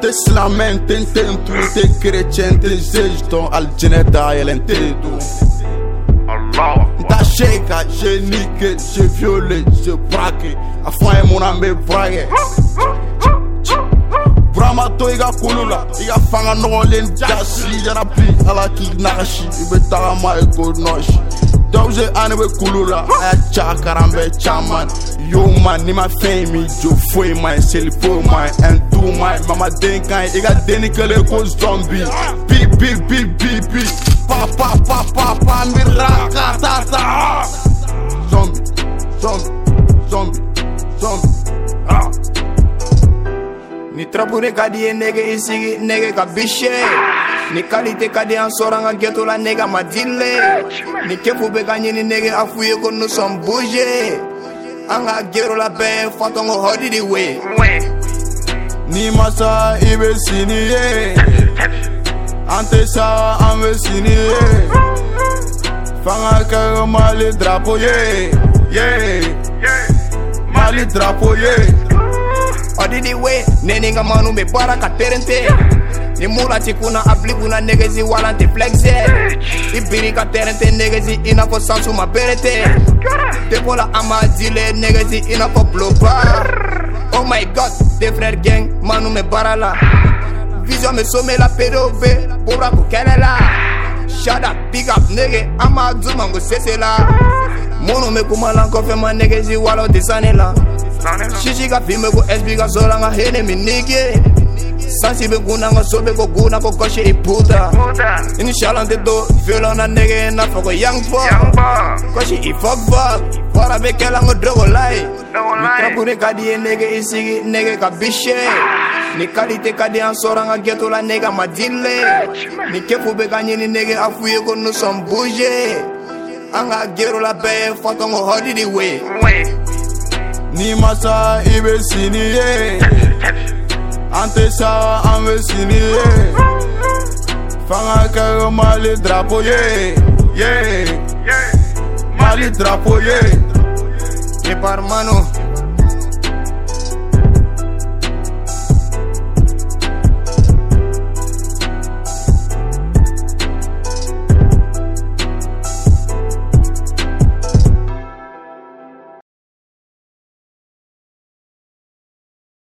Te slamente intento Te crețen, te zești Ton algene da ele întâdu Da sheka, je nike, je viole, je brache Afa e mona me brache Brama to i ka kolo la I ka fanga nɔgɔlen jasi Yarabi ala k'i nagasi I be tagama i good nɔsi Dɔw ani bɛ kulu la a y'a ca karan bɛɛ caman yo ma ni ma fɛn in min jo foyi ma ye selifo ma ye ɛn tu ma ye mamaden kan ye i ka denni kɛlen ko zɔnbi bi bi bi bi bi pa pa pa pa pa miirila ka taa taa zɔnbi zɔnbi zɔnbi zɔnbi ah. ni trapu de ka nege i sigi nege ka bi seere. ni kalite ka di an sɔrɔ an ka gɛto la ne ka ma dile ni kefu bɛ ka ɲini nege a f'u ye ko nous sommes bougés an ka gero la bɛɛ ye fatɔngɔ hɔdi de we n'i ma sa i bɛ sini ye an tɛ sa an bɛ sini ye fanga kɛ mali drapo ye ye mali drapo ye hɔdi de we ne ni n ka manu bɛ baara ka terente ni mula tikuna aplikuna negezi wala nti flexe i biri ka tɛrɛn tɛ negezi i n'a fɔ sansuma bere tɛ dekola an b'a dile negezi i n'a fɔ buloba oh my god de frɛr gɛng manu mɛ baara la vision mɛ some la pdov bora ko kɛlɛ la shada big up nege an b'a dumango sese la minnu bɛ kuma la kɔfɛ ma negezi wala o tɛ sanni la sisi ka fin bɛ ko sb ka sɔrɔ an ka hinɛ mi nege Sansi be guna nga so be go guna ko koshe i puta Inshallah te do Violon na nigga and I fuck a young fuck Koshe i fuck fuck Fara be kela nga drogo lai Mikapure kadi e nigga i sigi nigga ka bishe Ni kalite kadi an sora nga geto la nigga ma dile Ni kefu be kanyini nigga afuye ko nusom bouge Anga gero la beye fatongo hodi di we Ni masa ibe sini ye yeah. Antes estaba en vecindad. Fan que hago mal el trapo, yeah, yeah. Mal el trapo, yeah. Epa, hermano.